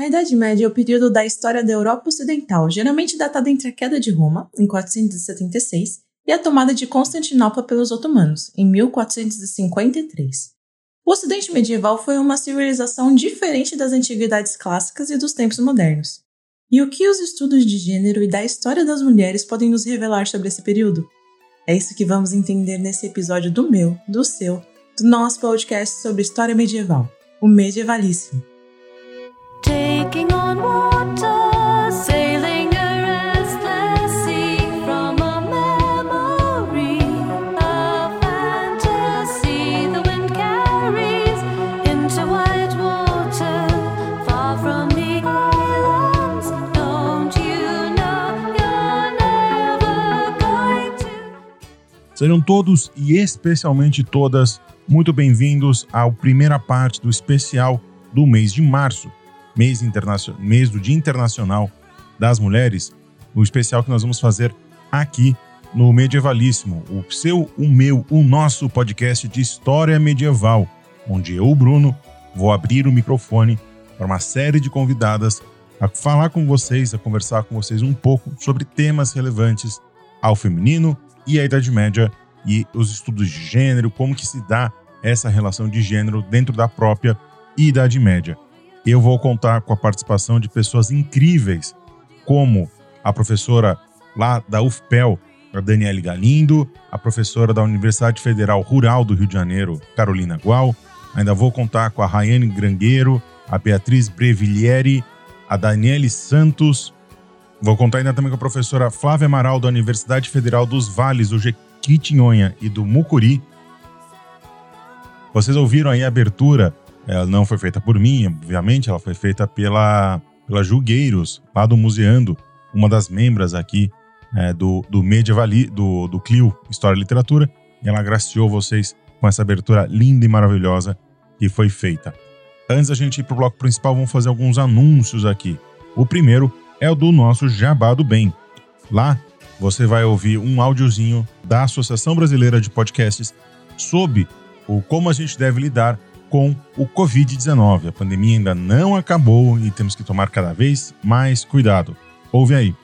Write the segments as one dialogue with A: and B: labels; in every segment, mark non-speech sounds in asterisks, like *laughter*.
A: A Idade Média é o período da história da Europa Ocidental, geralmente datada entre a queda de Roma, em 476, e a tomada de Constantinopla pelos otomanos, em 1453. O Ocidente medieval foi uma civilização diferente das antiguidades clássicas e dos tempos modernos. E o que os estudos de gênero e da história das mulheres podem nos revelar sobre esse período? É isso que vamos entender nesse episódio do meu, do seu, do nosso podcast sobre história medieval, o Medievalíssimo. Sejam todos e especialmente todas muito bem-vindos à primeira parte do especial do mês de março mês, internacional, mês do Dia Internacional das Mulheres, o especial que nós vamos fazer aqui no Medievalíssimo, o seu, o meu, o nosso podcast de história medieval, onde eu, Bruno, vou abrir o microfone para uma série de convidadas a falar com vocês, a conversar com vocês um pouco sobre temas relevantes ao feminino e à Idade Média e os estudos de gênero, como que se dá essa relação de gênero dentro da própria Idade Média eu vou contar com a participação de pessoas incríveis, como a professora lá da UFPEL, a Daniele Galindo, a professora da Universidade Federal Rural do Rio de Janeiro, Carolina Gual. Ainda vou contar com a Rayane Grangueiro, a Beatriz Brevilieri, a Daniele Santos. Vou contar ainda também com a professora Flávia Amaral, da Universidade Federal dos Vales do Jequitinhonha e do Mucuri. Vocês ouviram aí a abertura ela não foi feita por mim, obviamente, ela foi feita pela, pela Julgueiros, lá do Museando, uma das membros aqui é, do, do Medievali, do, do Clio História e Literatura, e ela agraciou vocês com essa abertura linda e maravilhosa que foi feita. Antes da gente ir para o bloco principal, vamos fazer alguns anúncios aqui. O primeiro é o do nosso Jabá do Bem. Lá você vai ouvir um áudiozinho da Associação Brasileira de Podcasts sobre o como a gente deve lidar com o Covid-19. A pandemia ainda não acabou e temos que tomar cada vez mais cuidado. Ouve aí.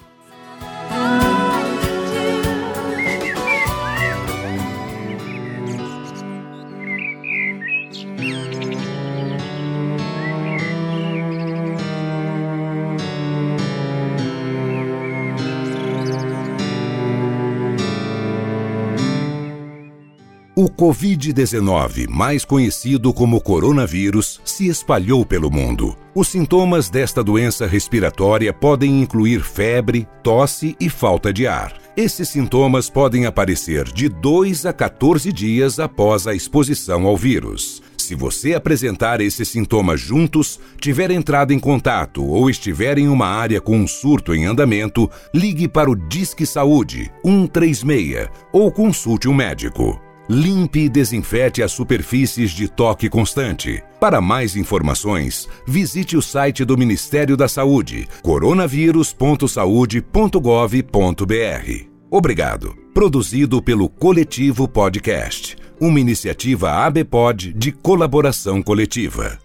B: Covid-19, mais conhecido como coronavírus, se espalhou pelo mundo. Os sintomas desta doença respiratória podem incluir febre, tosse e falta de ar. Esses sintomas podem aparecer de 2 a 14 dias após a exposição ao vírus. Se você apresentar esses sintomas juntos, tiver entrado em contato ou estiver em uma área com um surto em andamento, ligue para o Disque Saúde 136 ou consulte um médico. Limpe e desinfete as superfícies de toque constante. Para mais informações, visite o site do Ministério da Saúde, coronavírus.saude.gov.br. Obrigado. Produzido pelo Coletivo Podcast, uma iniciativa ABPOD de colaboração coletiva.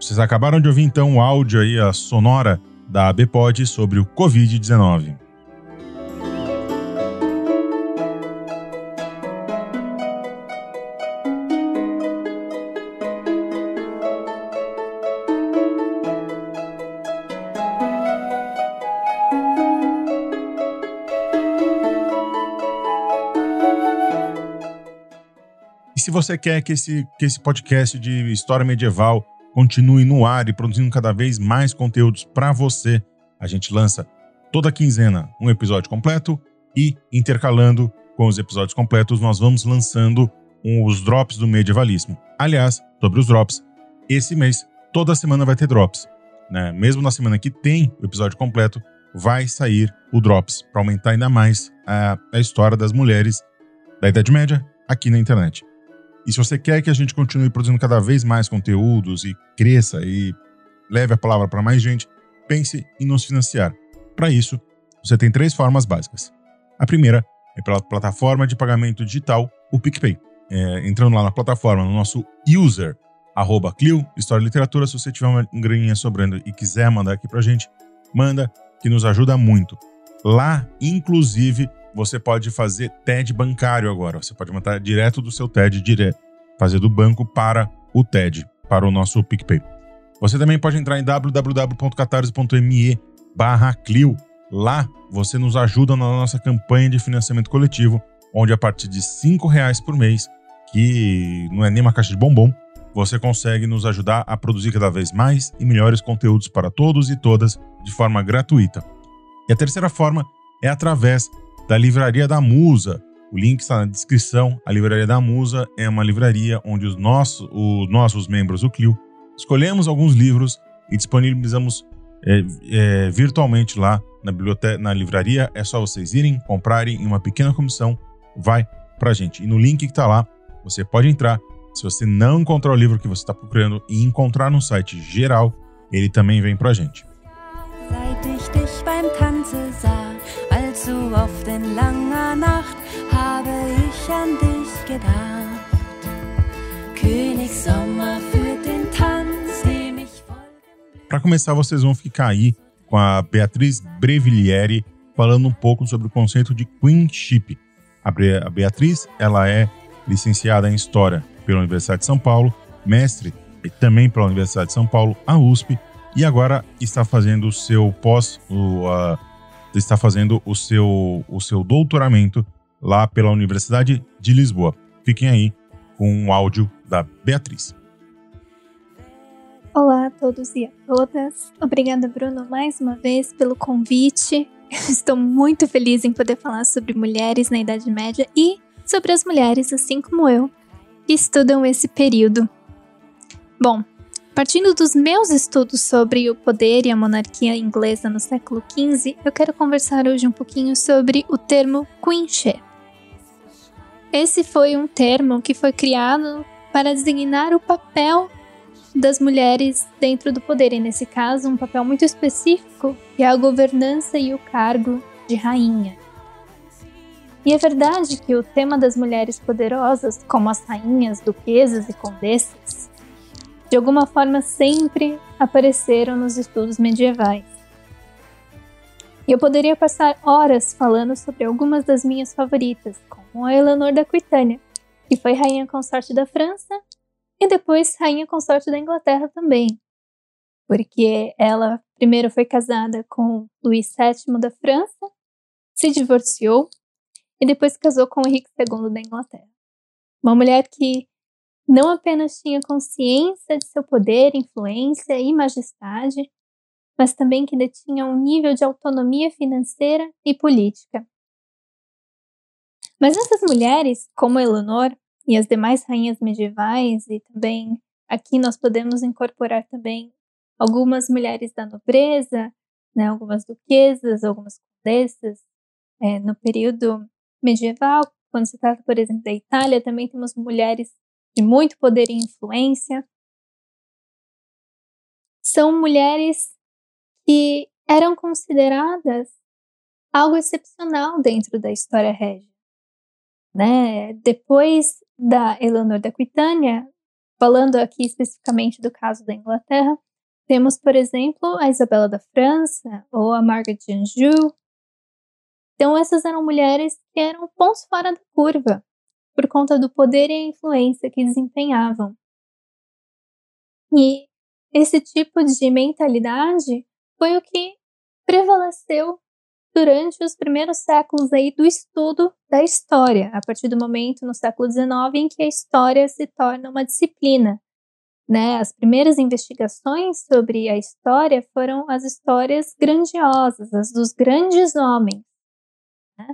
C: Vocês acabaram de ouvir então o áudio aí, a sonora da ABPOD sobre o Covid-19. Se você quer que esse, que esse podcast de história medieval continue no ar e produzindo cada vez mais conteúdos para você, a gente lança toda quinzena um episódio completo e intercalando com os episódios completos, nós vamos lançando os drops do medievalismo. Aliás, sobre os drops, esse mês, toda semana vai ter drops. Né? Mesmo na semana que tem o episódio completo, vai sair o drops para aumentar ainda mais a, a história das mulheres da Idade Média aqui na internet. E se você quer que a gente continue produzindo cada vez mais conteúdos e cresça e leve a palavra para mais gente, pense em nos financiar. Para isso, você tem três formas básicas. A primeira é pela plataforma de pagamento digital, o PicPay. É, entrando lá na plataforma, no nosso user, arroba Clio, História e Literatura. Se você tiver uma graninha sobrando e quiser mandar aqui pra gente, manda, que nos ajuda muito. Lá, inclusive, você pode fazer TED bancário agora. Você pode mandar direto do seu TED, direto, fazer do banco para o TED, para o nosso PicPay. Você também pode entrar em www.catarse.me barra Clio. Lá você nos ajuda na nossa campanha de financiamento coletivo, onde a partir de R$ reais por mês, que não é nem uma caixa de bombom, você consegue nos ajudar a produzir cada vez mais e melhores conteúdos para todos e todas de forma gratuita. E a terceira forma é através da Livraria da Musa. O link está na descrição. A Livraria da Musa é uma livraria onde os nossos, os nossos membros do Clio escolhemos alguns livros e disponibilizamos é, é, virtualmente lá na biblioteca, na livraria. É só vocês irem, comprarem e uma pequena comissão vai para a gente. E no link que está lá, você pode entrar. Se você não encontrar o livro que você está procurando e encontrar no site geral, ele também vem para a gente. Oft in langer Nacht habe ich an dich gedacht. König Sommer den Tanz, dem ich Para começar, vocês vão ficar aí com a Beatriz Brevillieri falando um pouco sobre o conceito de queenship. A Beatriz, ela é licenciada em História pela Universidade de São Paulo, mestre e também pela Universidade de São Paulo, a USP, e agora está fazendo o seu pós, o, uh, está fazendo o seu, o seu doutoramento lá pela Universidade de Lisboa. Fiquem aí com o áudio da Beatriz.
D: Olá a todos e a todas. Obrigada, Bruno, mais uma vez pelo convite. *laughs* Estou muito feliz em poder falar sobre mulheres na Idade Média e sobre as mulheres, assim como eu, que estudam esse período. Bom, Partindo dos meus estudos sobre o poder e a monarquia inglesa no século XV, eu quero conversar hoje um pouquinho sobre o termo queenship. Esse foi um termo que foi criado para designar o papel das mulheres dentro do poder, e nesse caso, um papel muito específico, que é a governança e o cargo de rainha. E é verdade que o tema das mulheres poderosas, como as rainhas, duquesas e condessas, de alguma forma sempre apareceram nos estudos medievais. E eu poderia passar horas falando sobre algumas das minhas favoritas, como a Eleanor da Aquitânia, que foi rainha consorte da França e depois rainha consorte da Inglaterra também, porque ela primeiro foi casada com Luís VII da França, se divorciou e depois casou com Henrique II da Inglaterra. Uma mulher que não apenas tinha consciência de seu poder, influência e majestade, mas também que detinha um nível de autonomia financeira e política. Mas essas mulheres, como Eleanor e as demais rainhas medievais, e também aqui nós podemos incorporar também algumas mulheres da nobreza, né, algumas duquesas, algumas condessas, é, no período medieval, quando se trata, por exemplo, da Itália, também temos mulheres de muito poder e influência. São mulheres que eram consideradas algo excepcional dentro da história régia. Né? Depois da Eleanor da Aquitânia, falando aqui especificamente do caso da Inglaterra, temos, por exemplo, a Isabela da França ou a Margaret de Anjou. Então, essas eram mulheres que eram pontos fora da curva por conta do poder e a influência que desempenhavam. E esse tipo de mentalidade foi o que prevaleceu durante os primeiros séculos aí do estudo da história, a partir do momento no século XIX em que a história se torna uma disciplina. Né? As primeiras investigações sobre a história foram as histórias grandiosas, as dos grandes homens. Né?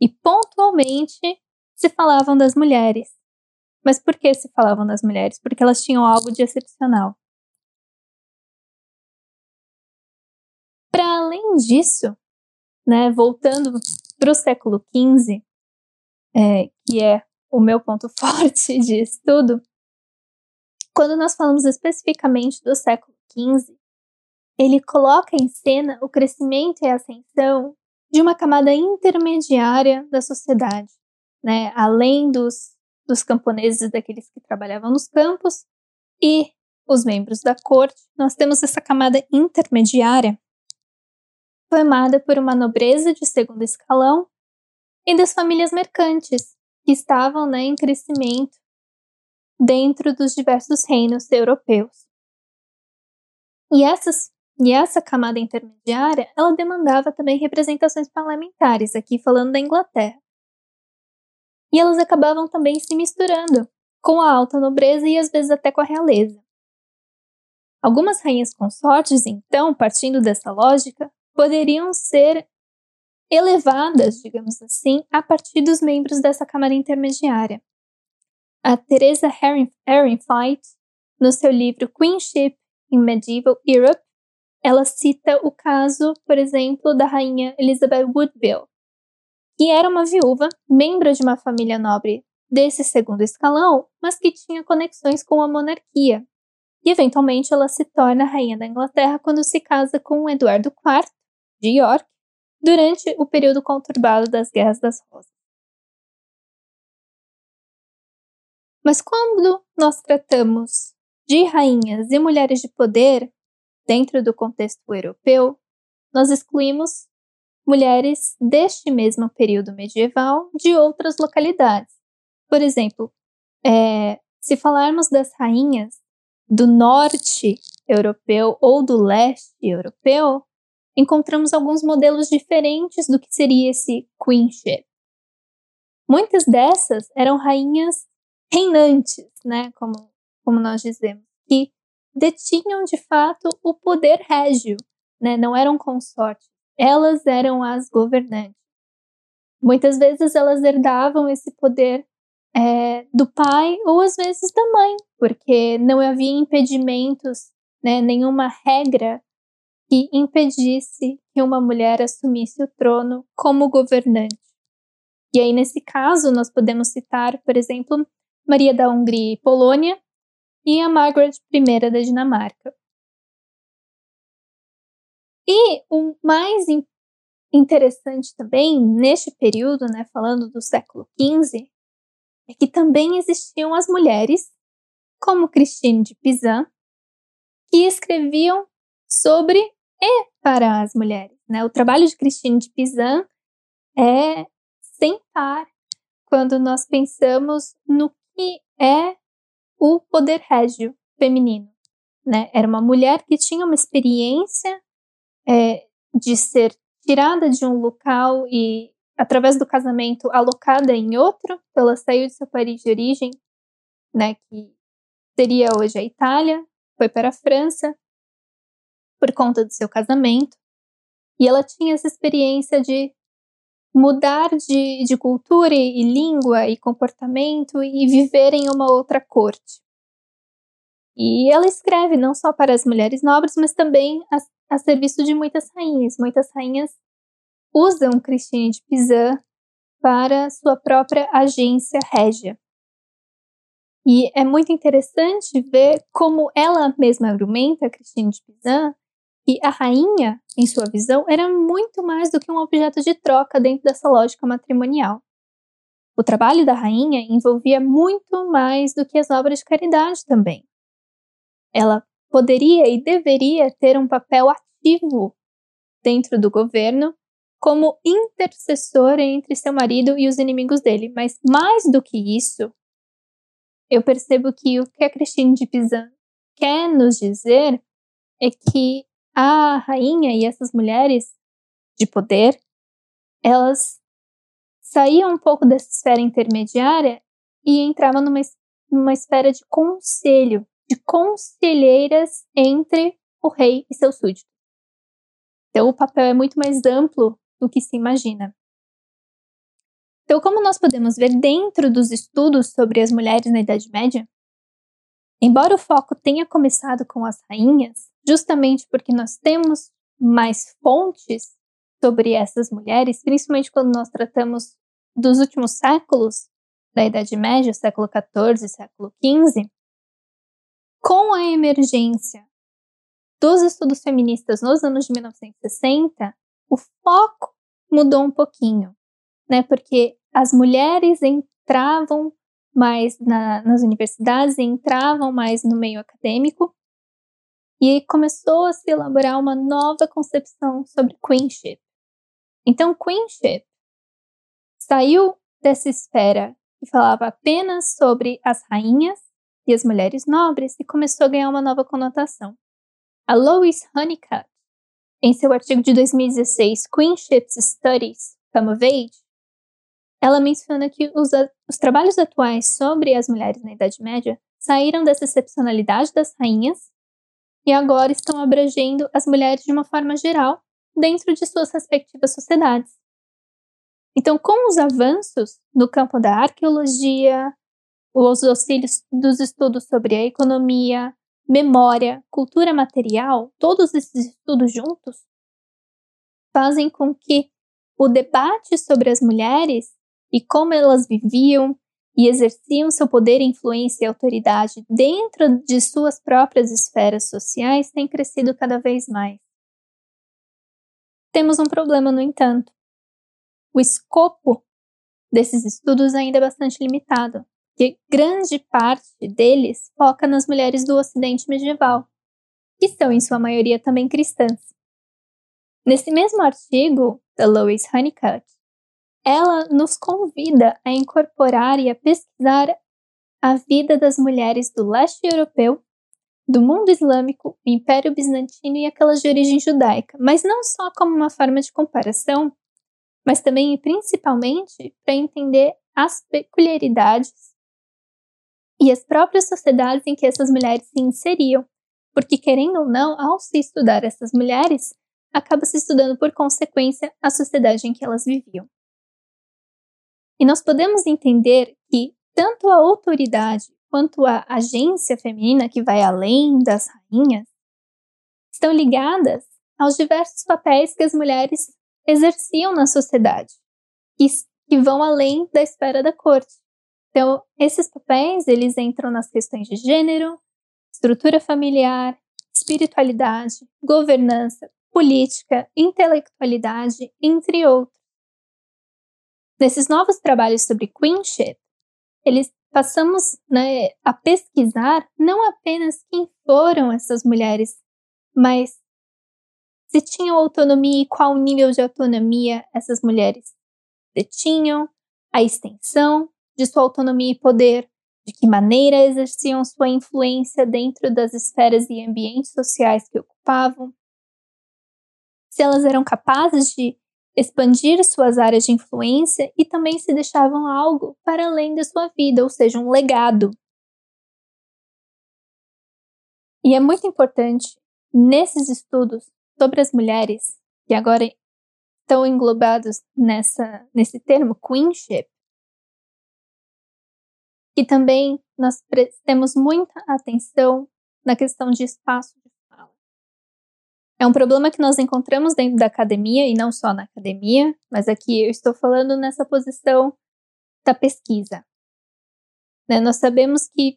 D: E pontualmente se falavam das mulheres. Mas por que se falavam das mulheres? Porque elas tinham algo de excepcional. Para além disso, né, voltando para o século XV, é, que é o meu ponto *laughs* forte de estudo, quando nós falamos especificamente do século XV, ele coloca em cena o crescimento e ascensão de uma camada intermediária da sociedade, né, além dos, dos camponeses, daqueles que trabalhavam nos campos, e os membros da corte, nós temos essa camada intermediária formada por uma nobreza de segundo escalão e das famílias mercantes, que estavam né, em crescimento dentro dos diversos reinos europeus. E, essas, e essa camada intermediária, ela demandava também representações parlamentares, aqui falando da Inglaterra. E elas acabavam também se misturando com a alta nobreza e às vezes até com a realeza. Algumas rainhas consortes, então, partindo dessa lógica, poderiam ser elevadas, digamos assim, a partir dos membros dessa Câmara Intermediária. A Teresa Ehrenfeit, no seu livro Queenship in Medieval Europe, ela cita o caso, por exemplo, da rainha Elizabeth Woodville, que era uma viúva, membro de uma família nobre desse segundo escalão, mas que tinha conexões com a monarquia. E eventualmente ela se torna rainha da Inglaterra quando se casa com Eduardo IV de York durante o período conturbado das Guerras das Rosas. Mas quando nós tratamos de rainhas e mulheres de poder dentro do contexto europeu, nós excluímos mulheres deste mesmo período medieval de outras localidades. Por exemplo, é, se falarmos das rainhas do norte europeu ou do leste europeu, encontramos alguns modelos diferentes do que seria esse queenship. Muitas dessas eram rainhas reinantes, né, como, como nós dizemos, que detinham de fato o poder régio, né, não eram consortes, elas eram as governantes. Muitas vezes elas herdavam esse poder é, do pai ou às vezes da mãe, porque não havia impedimentos, né, nenhuma regra que impedisse que uma mulher assumisse o trono como governante. E aí, nesse caso, nós podemos citar, por exemplo, Maria da Hungria e Polônia e a Margaret I da Dinamarca. E o mais interessante também, neste período, né, falando do século XV, é que também existiam as mulheres, como Christine de Pizan, que escreviam sobre e para as mulheres. Né? O trabalho de Christine de Pizan é sem par quando nós pensamos no que é o poder régio feminino. Né? Era uma mulher que tinha uma experiência é, de ser tirada de um local e, através do casamento, alocada em outro. Ela saiu de seu país de origem, né, que seria hoje a Itália, foi para a França, por conta do seu casamento. E ela tinha essa experiência de mudar de, de cultura e, e língua e comportamento e viver em uma outra corte. E ela escreve não só para as mulheres nobres, mas também a, a serviço de muitas rainhas. Muitas rainhas usam Christine de Pizan para sua própria agência régia. E é muito interessante ver como ela mesma argumenta, Christine de Pizan, que a rainha, em sua visão, era muito mais do que um objeto de troca dentro dessa lógica matrimonial. O trabalho da rainha envolvia muito mais do que as obras de caridade também. Ela poderia e deveria ter um papel ativo dentro do governo como intercessora entre seu marido e os inimigos dele, mas mais do que isso, eu percebo que o que a Christine de Pizan quer nos dizer é que a rainha e essas mulheres de poder, elas saíam um pouco dessa esfera intermediária e entravam numa, numa esfera de conselho, de conselheiras entre o rei e seus súditos. Então, o papel é muito mais amplo do que se imagina. Então, como nós podemos ver dentro dos estudos sobre as mulheres na Idade Média, embora o foco tenha começado com as rainhas, justamente porque nós temos mais fontes sobre essas mulheres, principalmente quando nós tratamos dos últimos séculos da Idade Média, século XIV, século XV, com a emergência dos estudos feministas nos anos de 1960, o foco mudou um pouquinho, né? Porque as mulheres entravam mais na, nas universidades entravam mais no meio acadêmico. E começou a se elaborar uma nova concepção sobre queenship. Então, queenship saiu dessa esfera que falava apenas sobre as rainhas e as mulheres nobres e começou a ganhar uma nova conotação. A Lois Honeycutt, em seu artigo de 2016, Queenships Studies Come of Age, ela menciona que os, os trabalhos atuais sobre as mulheres na Idade Média saíram dessa excepcionalidade das rainhas e agora estão abrangendo as mulheres de uma forma geral dentro de suas respectivas sociedades. Então, com os avanços no campo da arqueologia, os auxílios dos estudos sobre a economia, memória, cultura material, todos esses estudos juntos fazem com que o debate sobre as mulheres e como elas viviam e exerciam seu poder, influência e autoridade dentro de suas próprias esferas sociais tenha crescido cada vez mais. Temos um problema, no entanto. O escopo desses estudos ainda é bastante limitado que grande parte deles foca nas mulheres do Ocidente medieval, que são em sua maioria também cristãs. Nesse mesmo artigo da Lois Honeycutt, ela nos convida a incorporar e a pesquisar a vida das mulheres do leste europeu, do mundo islâmico, o Império Bizantino e aquelas de origem judaica, mas não só como uma forma de comparação, mas também e principalmente para entender as peculiaridades e as próprias sociedades em que essas mulheres se inseriam, porque, querendo ou não, ao se estudar essas mulheres, acaba se estudando por consequência a sociedade em que elas viviam. E nós podemos entender que tanto a autoridade quanto a agência feminina, que vai além das rainhas, estão ligadas aos diversos papéis que as mulheres exerciam na sociedade, que, que vão além da esfera da corte. Então, esses papéis, eles entram nas questões de gênero, estrutura familiar, espiritualidade, governança, política, intelectualidade, entre outros. Nesses novos trabalhos sobre queenship, eles passamos né, a pesquisar não apenas quem foram essas mulheres, mas se tinham autonomia e qual nível de autonomia essas mulheres detinham, a extensão, de sua autonomia e poder, de que maneira exerciam sua influência dentro das esferas e ambientes sociais que ocupavam, se elas eram capazes de expandir suas áreas de influência e também se deixavam algo para além da sua vida, ou seja, um legado. E é muito importante nesses estudos sobre as mulheres, que agora estão englobados nessa, nesse termo queenship, que também nós prestemos muita atenção na questão de espaço de fala. É um problema que nós encontramos dentro da academia, e não só na academia, mas aqui eu estou falando nessa posição da pesquisa. Né? Nós sabemos que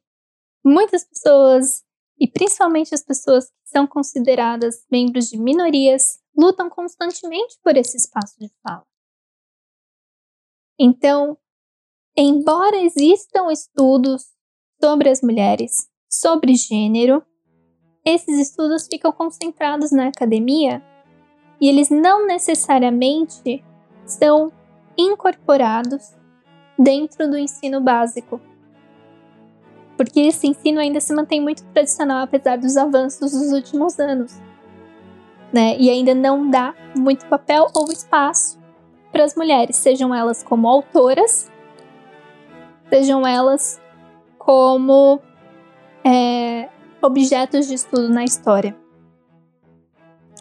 D: muitas pessoas, e principalmente as pessoas que são consideradas membros de minorias, lutam constantemente por esse espaço de fala. Então, Embora existam estudos sobre as mulheres, sobre gênero, esses estudos ficam concentrados na academia e eles não necessariamente são incorporados dentro do ensino básico. Porque esse ensino ainda se mantém muito tradicional apesar dos avanços dos últimos anos. Né? E ainda não dá muito papel ou espaço para as mulheres, sejam elas como autoras sejam elas como é, objetos de estudo na história.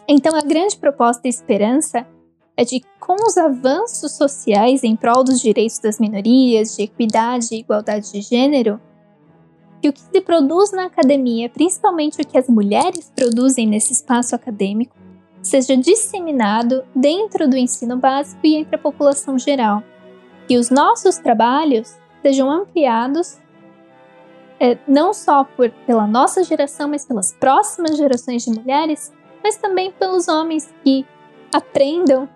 D: Então, a grande proposta e esperança é de, com os avanços sociais em prol dos direitos das minorias, de equidade e igualdade de gênero, que o que se produz na academia, principalmente o que as mulheres produzem nesse espaço acadêmico, seja disseminado dentro do ensino básico e entre a população geral. Que os nossos trabalhos sejam ampliados é, não só por, pela nossa geração, mas pelas próximas gerações de mulheres, mas também pelos homens que aprendam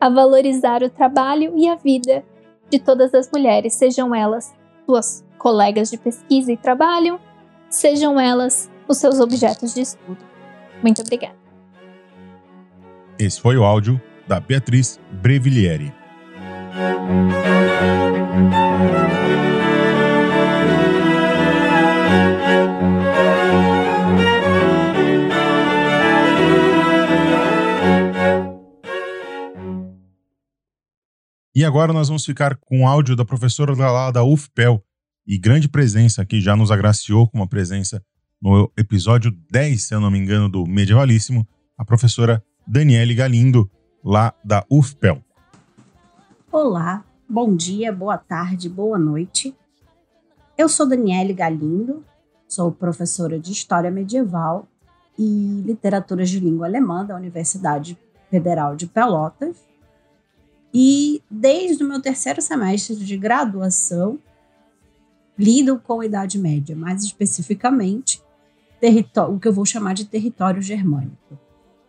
D: a valorizar o trabalho e a vida de todas as mulheres, sejam elas suas colegas de pesquisa e trabalho, sejam elas os seus objetos de estudo. Muito obrigada.
C: Esse foi o áudio da Beatriz Brevilieri. E agora nós vamos ficar com o áudio da professora lá da UFPEL e grande presença aqui, já nos agraciou com uma presença no episódio 10, se eu não me engano, do Medievalíssimo, a professora Daniele Galindo, lá da UFPEL.
E: Olá, bom dia, boa tarde, boa noite. Eu sou Daniele Galindo, sou professora de História Medieval e Literaturas de Língua Alemã da Universidade Federal de Pelotas e desde o meu terceiro semestre de graduação, lido com a Idade Média, mais especificamente o que eu vou chamar de território germânico.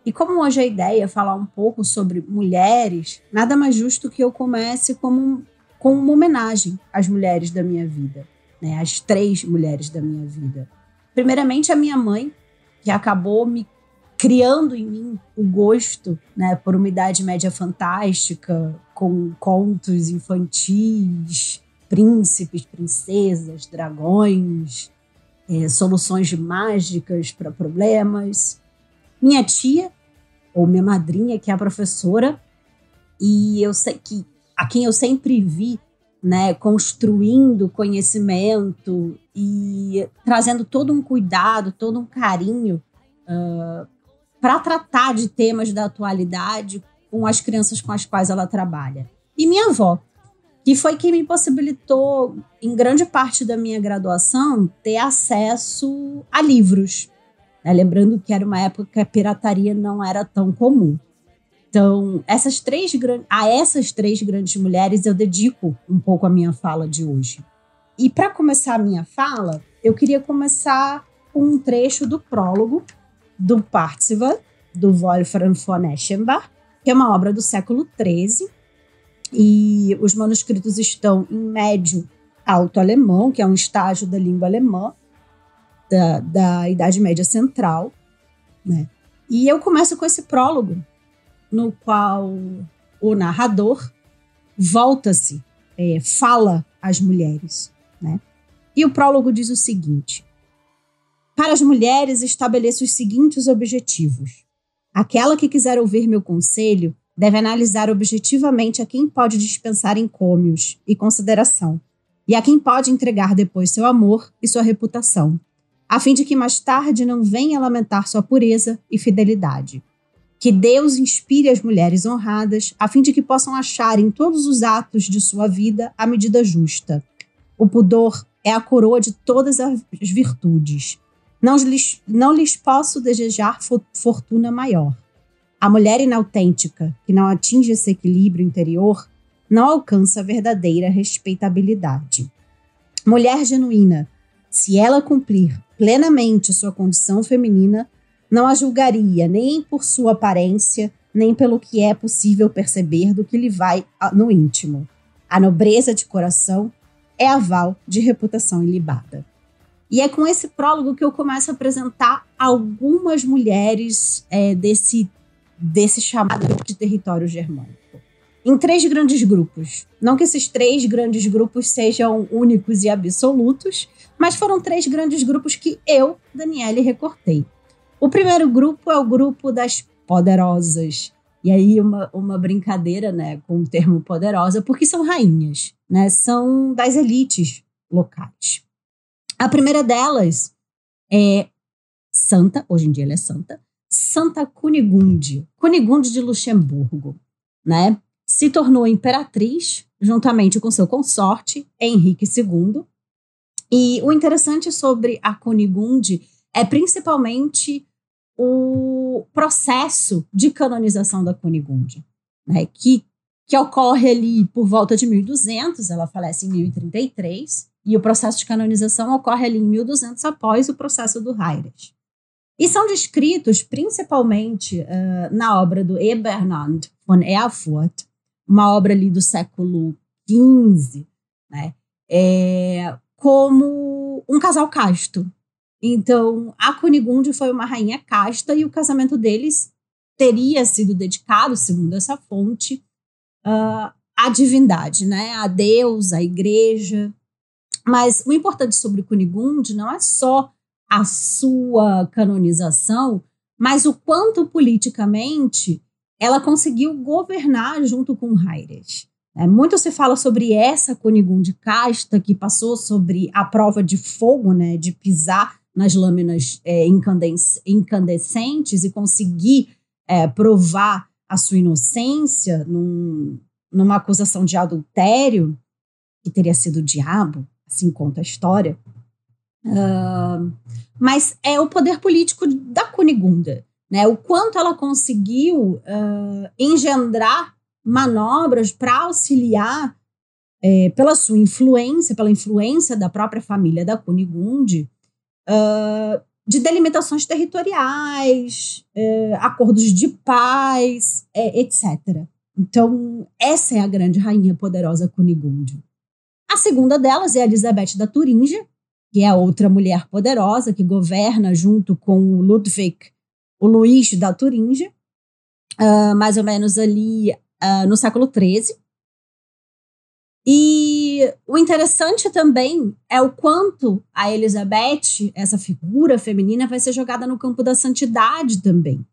E: E como hoje a ideia é falar um pouco sobre mulheres, nada mais justo que eu comece como, com uma homenagem às mulheres da minha vida, né? às três mulheres da minha vida. Primeiramente, a minha mãe, que acabou me criando em mim o gosto né, por uma Idade Média fantástica, com contos infantis, príncipes, princesas, dragões, é, soluções mágicas para problemas. Minha tia, ou minha madrinha, que é a professora, e eu sei que a quem eu sempre vi né, construindo conhecimento e trazendo todo um cuidado, todo um carinho uh, para tratar de temas da atualidade com as crianças com as quais ela trabalha. E minha avó, que foi quem me possibilitou, em grande parte da minha graduação, ter acesso a livros. Né? Lembrando que era uma época que a pirataria não era tão comum. Então, essas três, a essas três grandes mulheres eu dedico um pouco a minha fala de hoje. E para começar a minha fala, eu queria começar com um trecho do prólogo do Parzival, do Wolfram von Eschenbach, que é uma obra do século XIII, e os manuscritos estão em médio alto alemão, que é um estágio da língua alemã da, da Idade Média Central, né? E eu começo com esse prólogo, no qual o narrador volta-se, é, fala às mulheres, né? E o prólogo diz o seguinte: para as mulheres, estabeleço os seguintes objetivos. Aquela que quiser ouvir meu conselho deve analisar objetivamente a quem pode dispensar encômios e consideração, e a quem pode entregar depois seu amor e sua reputação, a fim de que mais tarde não venha lamentar sua pureza e fidelidade. Que Deus inspire as mulheres honradas, a fim de que possam achar em todos os atos de sua vida a medida justa. O pudor é a coroa de todas as virtudes não lhes, não lhes posso desejar fortuna maior. A mulher inautêntica, que não atinge esse equilíbrio interior, não alcança verdadeira respeitabilidade. Mulher genuína, se ela cumprir plenamente sua condição feminina, não a julgaria nem por sua aparência, nem pelo que é possível perceber do que lhe vai no íntimo. A nobreza de coração é aval de reputação ilibada. E é com esse prólogo que eu começo a apresentar algumas mulheres é, desse, desse chamado de território germânico. Em três grandes grupos. Não que esses três grandes grupos sejam únicos e absolutos, mas foram três grandes grupos que eu, Daniele, recortei. O primeiro grupo é o grupo das poderosas. E aí, uma, uma brincadeira né, com o termo poderosa, porque são rainhas, né? São das elites locais. A primeira delas é Santa, hoje em dia ela é Santa, Santa Cunigunde, Cunigunde de Luxemburgo, né? Se tornou imperatriz juntamente com seu consorte, Henrique II. E o interessante sobre a Cunigunde é principalmente o processo de canonização da Cunigunde, né? Que, que ocorre ali por volta de 1200, ela falece em 1033, e o processo de canonização ocorre ali em 1200 após o processo do Heinrich. E são descritos principalmente uh, na obra do Eberhard von Erfurt, uma obra ali do século XV, né? É, como um casal casto. Então, a Cunigunde foi uma rainha casta e o casamento deles teria sido dedicado, segundo essa fonte, uh, à divindade, né? a Deus, à igreja. Mas o importante sobre Cunigunde não é só a sua canonização, mas o quanto politicamente ela conseguiu governar junto com Haires. É, muito se fala sobre essa Cunigunde casta que passou sobre a prova de fogo, né, de pisar nas lâminas é, incandescentes e conseguir é, provar a sua inocência num, numa acusação de adultério, que teria sido o diabo, assim conta a história. Uh, mas é o poder político da Cunigunda, né? O quanto ela conseguiu uh, engendrar manobras para auxiliar, é, pela sua influência, pela influência da própria família da Cunigunde, uh, de delimitações territoriais, é, acordos de paz, é, etc. Então, essa é a grande rainha poderosa Cunigunde. A segunda delas é a Elizabeth da Turíngia, que é outra mulher poderosa que governa junto com o Ludwig, o Luís da Turíngia, uh, mais ou menos ali uh, no século XIII. E o interessante também é o quanto a Elizabeth, essa figura feminina, vai ser jogada no campo da santidade também.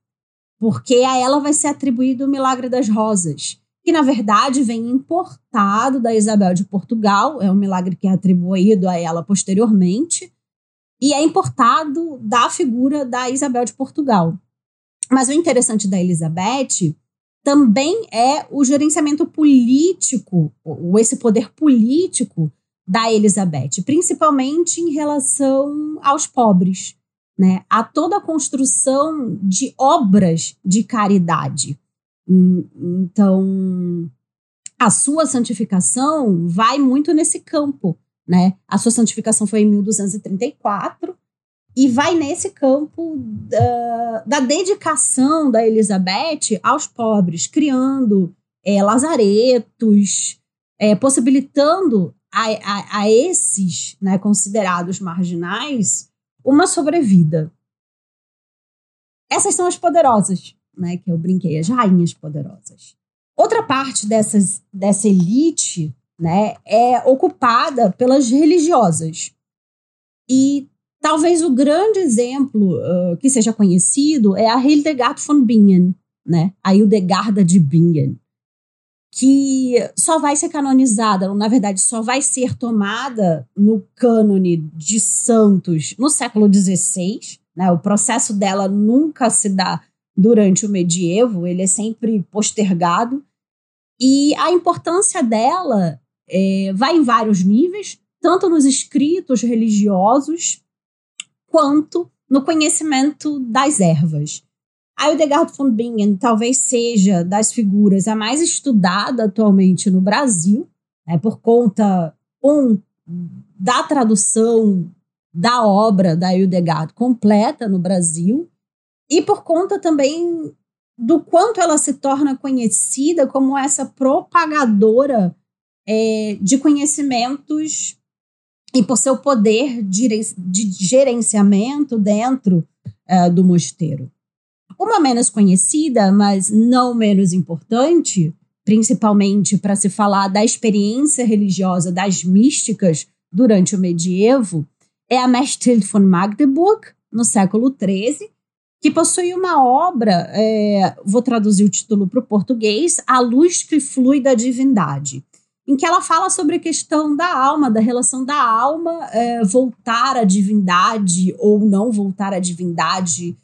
E: Porque a ela vai ser atribuído o milagre das rosas, que na verdade vem importado da Isabel de Portugal, é um milagre que é atribuído a ela posteriormente, e é importado da figura da Isabel de Portugal. Mas o interessante da Elizabeth também é o gerenciamento político, ou esse poder político da Elizabeth, principalmente em relação aos pobres, né? A toda a construção de obras de caridade. Então, a sua santificação vai muito nesse campo, né? A sua santificação foi em 1234 e vai nesse campo da, da dedicação da Elizabeth aos pobres, criando é, lazaretos, é, possibilitando a, a, a esses né, considerados marginais uma sobrevida. Essas são as poderosas, né, que eu brinquei, as rainhas poderosas. Outra parte dessas, dessa elite né, é ocupada pelas religiosas. E Talvez o grande exemplo uh, que seja conhecido é a Hildegard von Bingen, né? a Hildegarda de Bingen, que só vai ser canonizada, na verdade, só vai ser tomada no cânone de santos no século XVI. Né? O processo dela nunca se dá durante o medievo, ele é sempre postergado. E a importância dela é, vai em vários níveis, tanto nos escritos religiosos quanto no conhecimento das ervas. A Hildegard von Bingen talvez seja das figuras a mais estudada atualmente no Brasil, né, por conta, um, da tradução da obra da Hildegard completa no Brasil, e por conta também do quanto ela se torna conhecida como essa propagadora é, de conhecimentos e por seu poder de gerenciamento dentro uh, do mosteiro. Uma menos conhecida, mas não menos importante, principalmente para se falar da experiência religiosa das místicas durante o medievo, é a Mechtilde von Magdeburg, no século XIII, que possui uma obra, é, vou traduzir o título para o português, A Luz que Flui da Divindade em que ela fala sobre a questão da alma, da relação da alma é, voltar à divindade ou não voltar à divindade.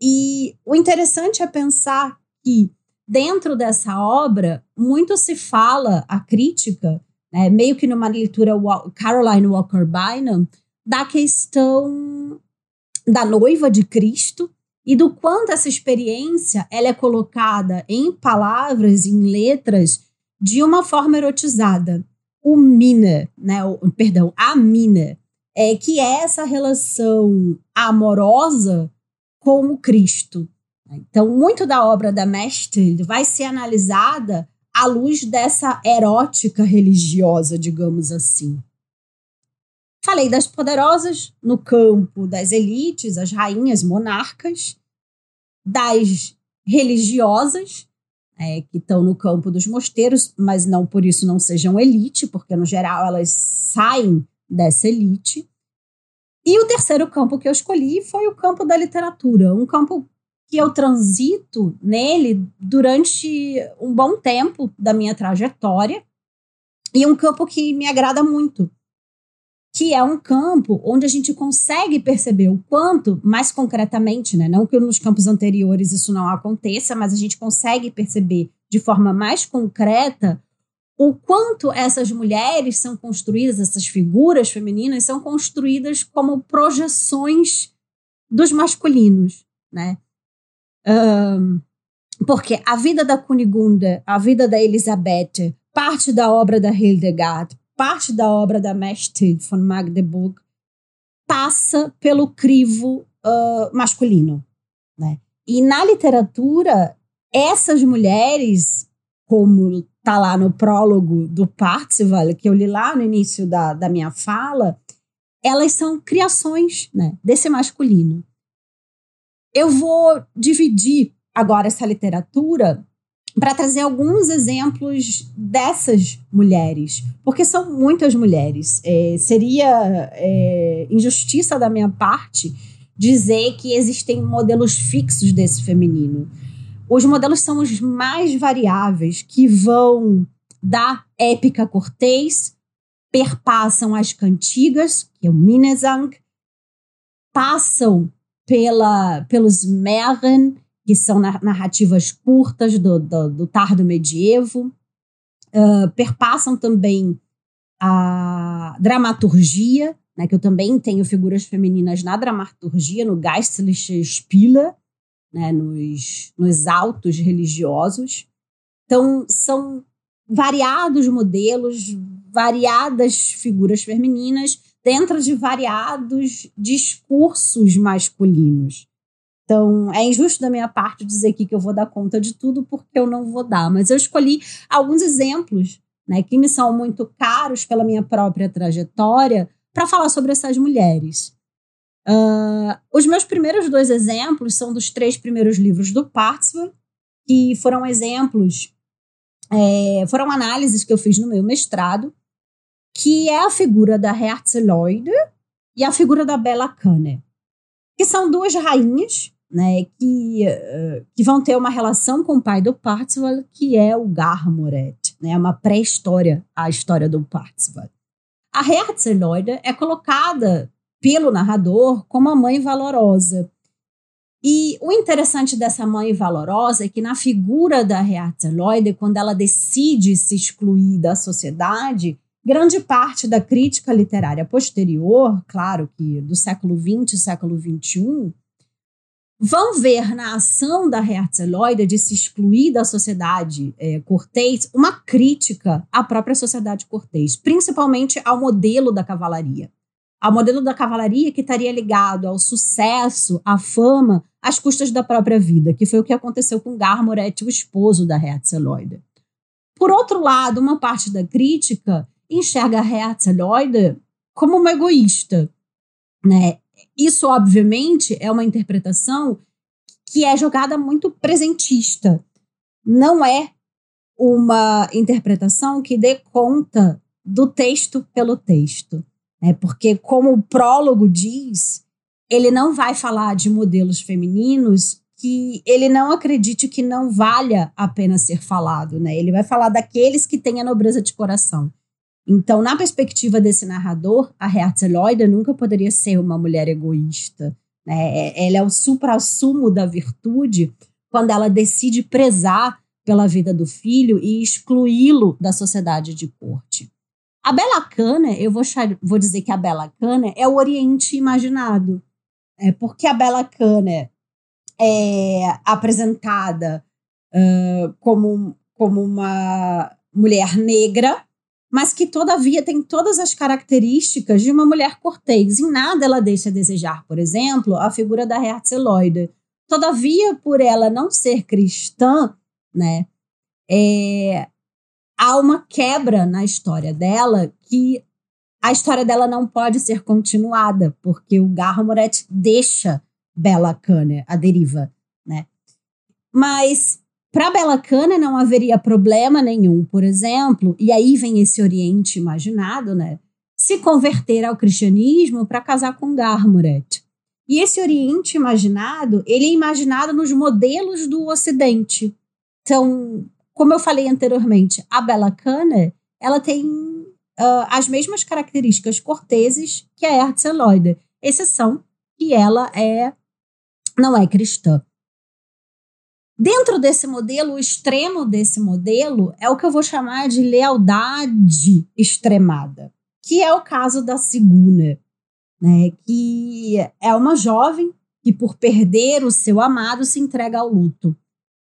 E: E o interessante é pensar que, dentro dessa obra, muito se fala, a crítica, né, meio que numa leitura Caroline Walker Bynum, da questão da noiva de Cristo e do quanto essa experiência ela é colocada em palavras, em letras, de uma forma erotizada. O mina, né, o, perdão, a mina, é que é essa relação amorosa com o Cristo. Então, muito da obra da Mestre vai ser analisada à luz dessa erótica religiosa, digamos assim. Falei das poderosas no campo das elites, as rainhas monarcas, das religiosas, é, que estão no campo dos mosteiros, mas não por isso não sejam elite, porque no geral elas saem dessa elite. E o terceiro campo que eu escolhi foi o campo da literatura, um campo que eu transito nele durante um bom tempo da minha trajetória e um campo que me agrada muito, que é um campo onde a gente consegue perceber o quanto, mais concretamente, né, não que nos campos anteriores isso não aconteça, mas a gente consegue perceber de forma mais concreta o quanto essas mulheres são construídas, essas figuras femininas são construídas como projeções dos masculinos, né? Um, porque a vida da Cunigunda, a vida da Elizabeth, parte da obra da Hildegard, parte da obra da Mechtilde von Magdeburg, passa pelo crivo uh, masculino. Né? E na literatura, essas mulheres, como está lá no prólogo do Parzival, que eu li lá no início da, da minha fala, elas são criações né, desse masculino. Eu vou dividir agora essa literatura para trazer alguns exemplos dessas mulheres, porque são muitas mulheres. É, seria é, injustiça da minha parte dizer que existem modelos fixos desse feminino. Os modelos são os mais variáveis, que vão da épica cortês, perpassam as cantigas, que é o Minnesang, passam pela, pelos Märchen, que são narrativas curtas do, do, do tardo medievo, uh, perpassam também a dramaturgia, né, que eu também tenho figuras femininas na dramaturgia, no Geistliche Spieler, né, nos, nos autos religiosos. Então, são variados modelos, variadas figuras femininas dentro de variados discursos masculinos. Então, é injusto da minha parte dizer aqui que eu vou dar conta de tudo, porque eu não vou dar. Mas eu escolhi alguns exemplos né, que me são muito caros pela minha própria trajetória para falar sobre essas mulheres. Uh, os meus primeiros dois exemplos são dos três primeiros livros do Partsman, que foram exemplos, é, foram análises que eu fiz no meu mestrado, que é a figura da Herzloide e a figura da Bella Canner, que são duas rainhas né, que, uh, que vão ter uma relação com o pai do Parzival, que é o Garmoret, né, uma pré-história à história do Parzival. A Herzloide é colocada pelo narrador como a mãe valorosa. E o interessante dessa mãe valorosa é que na figura da Herzloide, quando ela decide se excluir da sociedade, grande parte da crítica literária posterior, claro que do século XX século XXI, vão ver na ação da Herzloide de se excluir da sociedade é, cortês uma crítica à própria sociedade cortês, principalmente ao modelo da cavalaria ao modelo da cavalaria que estaria ligado ao sucesso, à fama, às custas da própria vida, que foi o que aconteceu com Garmoret, o esposo da Herzloide. Por outro lado, uma parte da crítica enxerga Herzloide como uma egoísta. Né? Isso, obviamente, é uma interpretação que é jogada muito presentista. Não é uma interpretação que dê conta do texto pelo texto. Né? Porque, como o prólogo diz, ele não vai falar de modelos femininos que ele não acredite que não valha a pena ser falado. Né? Ele vai falar daqueles que têm a nobreza de coração. Então, na perspectiva desse narrador, a Herzloide nunca poderia ser uma mulher egoísta. Né? É, ela é o supra-sumo da virtude quando ela decide prezar pela vida do filho e excluí-lo da sociedade de corte. A Bela Cana, eu vou, vou dizer que a Bela Cana é o Oriente imaginado. É porque a Bela Cana é apresentada uh, como, como uma mulher negra, mas que todavia tem todas as características de uma mulher cortês. Em nada ela deixa a desejar, por exemplo, a figura da Herzloide. Todavia, por ela não ser cristã, né, é, há uma quebra na história dela que a história dela não pode ser continuada, porque o Garmoret deixa Bela Cana a deriva, né? Mas para Bela Cana não haveria problema nenhum, por exemplo, e aí vem esse Oriente imaginado, né? Se converter ao cristianismo para casar com Garmoret. E esse Oriente imaginado, ele é imaginado nos modelos do Ocidente. Então, como eu falei anteriormente, a Bela Cana, ela tem uh, as mesmas características corteses que a Herzl Loider, exceção que ela é não é cristã. Dentro desse modelo, o extremo desse modelo é o que eu vou chamar de lealdade extremada, que é o caso da Siguna, né, que é uma jovem que, por perder o seu amado, se entrega ao luto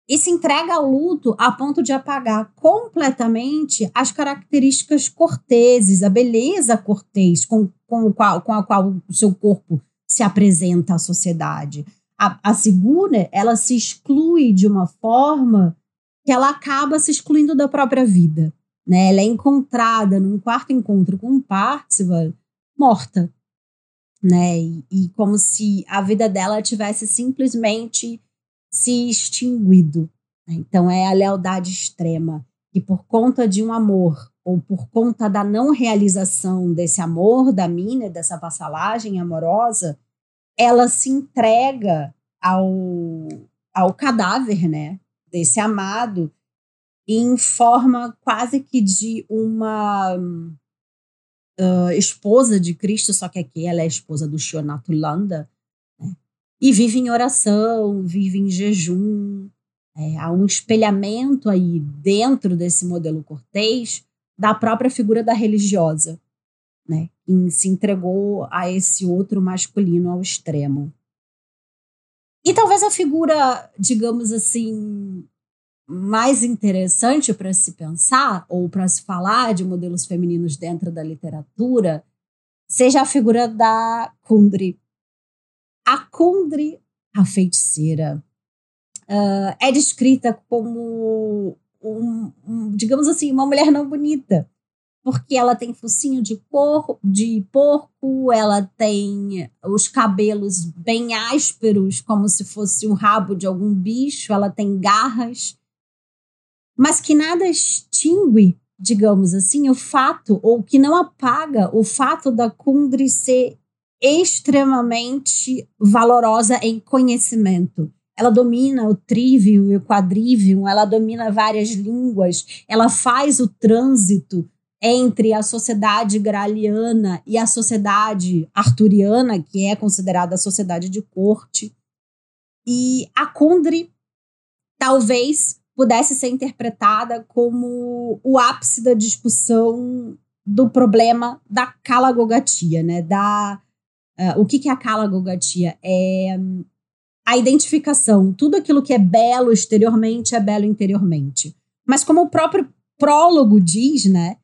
E: e se entrega ao luto a ponto de apagar completamente as características corteses, a beleza cortês com, com, qual, com a qual o seu corpo se apresenta à sociedade. A, a segunda, ela se exclui de uma forma que ela acaba se excluindo da própria vida. Né? Ela é encontrada num quarto encontro com um Parzival morta. Né? E, e como se a vida dela tivesse simplesmente se extinguido. Né? Então é a lealdade extrema, que por conta de um amor ou por conta da não realização desse amor da mina, dessa vassalagem amorosa, ela se entrega ao, ao cadáver, né, desse amado em forma quase que de uma uh, esposa de Cristo, só que aqui ela é esposa do Shonatulanda, e vive em oração, vive em jejum. É, há um espelhamento aí dentro desse modelo cortês da própria figura da religiosa, né? Que se entregou a esse outro masculino ao extremo. E talvez a figura, digamos assim, mais interessante para se pensar ou para se falar de modelos femininos dentro da literatura seja a figura da Kundry, a Kundry, a feiticeira, uh, é descrita como, um, um, digamos assim, uma mulher não bonita, porque ela tem focinho de, cor, de porco, ela tem os cabelos bem ásperos, como se fosse o rabo de algum bicho, ela tem garras, mas que nada extingue, digamos assim, o fato, ou que não apaga o fato da Kundry ser extremamente valorosa em conhecimento. Ela domina o trivium e o quadrivium, ela domina várias línguas, ela faz o trânsito entre a sociedade graliana e a sociedade arturiana, que é considerada a sociedade de corte. E a Kundry talvez pudesse ser interpretada como o ápice da discussão do problema da calagogatia, né? da Uh, o que, que é a calagogatia? É a identificação. Tudo aquilo que é belo exteriormente é belo interiormente. Mas como o próprio prólogo diz, né?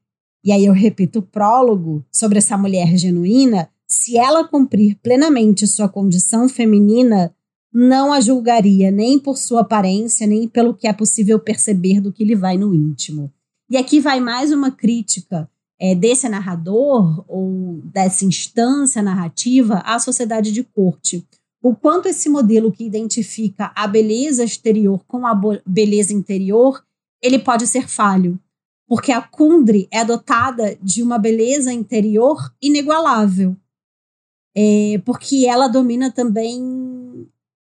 E: E aí eu repito o prólogo sobre essa mulher genuína, se ela cumprir plenamente sua condição feminina, não a julgaria nem por sua aparência, nem pelo que é possível perceber do que lhe vai no íntimo. E aqui vai mais uma crítica é, desse narrador ou dessa instância narrativa à sociedade de corte. O quanto esse modelo que identifica a beleza exterior com a beleza interior, ele pode ser falho, porque a Kundry é dotada de uma beleza interior inigualável, é, porque ela domina também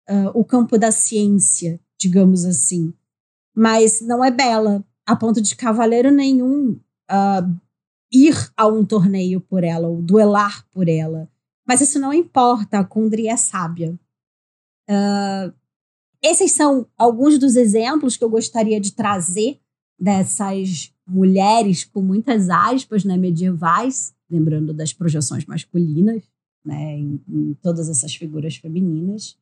E: uh, o campo da ciência, digamos assim, mas não é bela, a ponto de cavaleiro nenhum uh, ir a um torneio por ela, ou duelar por ela. Mas isso não importa, a Kundry é sábia. Uh, esses são alguns dos exemplos que eu gostaria de trazer dessas mulheres com muitas aspas né, medievais, lembrando das projeções masculinas, né, em, em todas essas figuras femininas,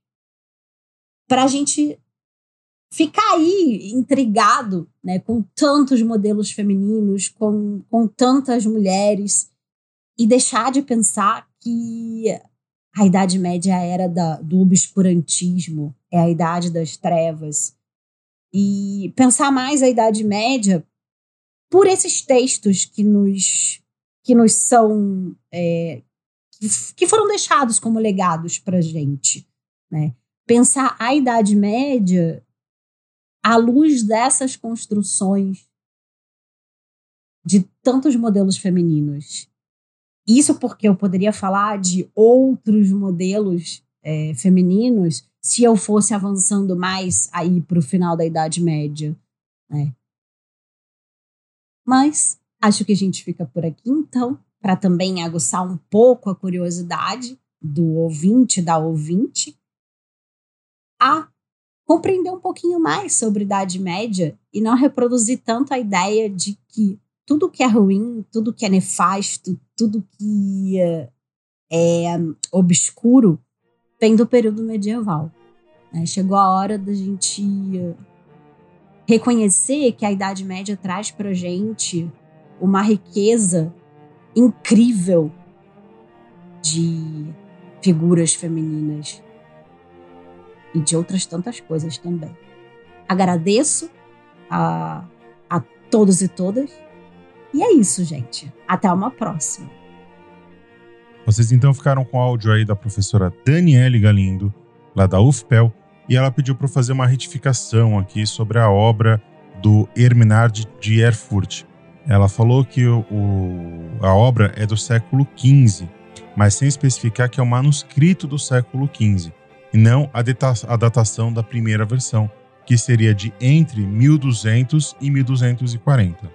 E: para a gente ficar aí intrigado né, com tantos modelos femininos, com, com tantas mulheres, e deixar de pensar que a Idade Média era da, do obscurantismo, é a Idade das Trevas. E pensar mais a Idade Média por esses textos que nos que nos são é, que foram deixados como legados para gente, né? Pensar a Idade Média à luz dessas construções de tantos modelos femininos. Isso porque eu poderia falar de outros modelos é, femininos se eu fosse avançando mais aí para o final da Idade Média, né? Mas acho que a gente fica por aqui então para também aguçar um pouco a curiosidade do ouvinte, da ouvinte, a compreender um pouquinho mais sobre Idade Média e não reproduzir tanto a ideia de que tudo que é ruim, tudo que é nefasto, tudo que é, é obscuro vem do período medieval. Né? Chegou a hora da gente reconhecer que a Idade Média traz para gente uma riqueza incrível de figuras femininas e de outras tantas coisas também. Agradeço a, a todos e todas. E é isso, gente. Até uma próxima.
C: Vocês então ficaram com o áudio aí da professora Daniele Galindo, lá da UFPEL, e ela pediu para fazer uma retificação aqui sobre a obra do Hermenard de Erfurt, ela falou que o, o, a obra é do século XV, mas sem especificar que é um manuscrito do século XV, e não a, data, a datação da primeira versão, que seria de entre 1200 e 1240.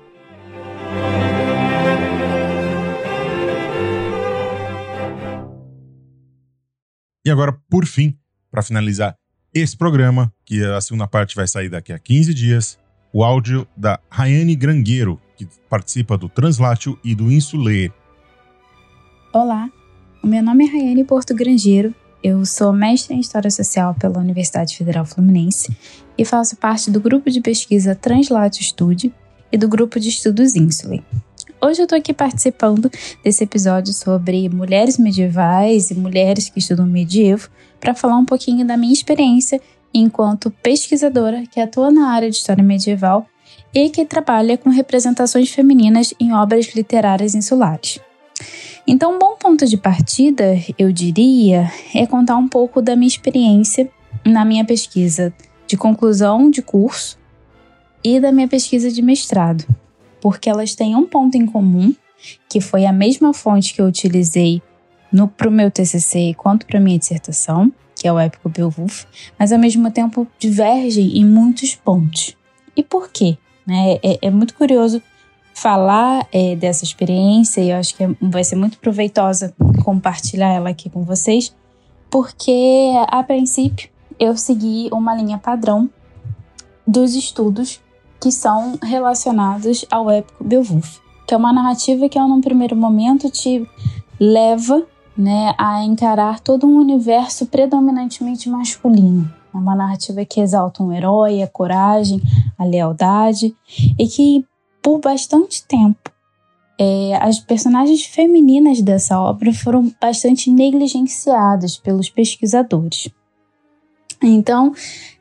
C: E agora, por fim, para finalizar esse programa, que a segunda parte vai sair daqui a 15 dias, o áudio da Rayane Grangueiro, que participa do Translatio e do Insulê.
F: Olá, o meu nome é Rayane Porto Grangeiro, eu sou mestre em História Social pela Universidade Federal Fluminense e faço parte do grupo de pesquisa Translatio Studio e do grupo de estudos Insule. Hoje eu estou aqui participando desse episódio sobre mulheres medievais e mulheres que estudam medievo para falar um pouquinho da minha experiência enquanto pesquisadora que atua na área de história medieval e que trabalha com representações femininas em obras literárias insulares. Então, um bom ponto de partida, eu diria, é contar um pouco da minha experiência na minha pesquisa de conclusão de curso e da minha pesquisa de mestrado, porque elas têm um ponto em comum, que foi a mesma fonte que eu utilizei para o meu TCC quanto para minha dissertação, que é o épico Beowulf, mas ao mesmo tempo divergem em muitos pontos. E por quê? Né? É, é muito curioso falar é, dessa experiência e eu acho que é, vai ser muito proveitosa compartilhar ela aqui com vocês, porque a princípio eu segui uma linha padrão dos estudos que são relacionados ao épico Beowulf, que é uma narrativa que, num primeiro momento, te leva né, a encarar todo um universo predominantemente masculino. É uma narrativa que exalta um herói, a coragem, a lealdade e que, por bastante tempo, é, as personagens femininas dessa obra foram bastante negligenciadas pelos pesquisadores. Então,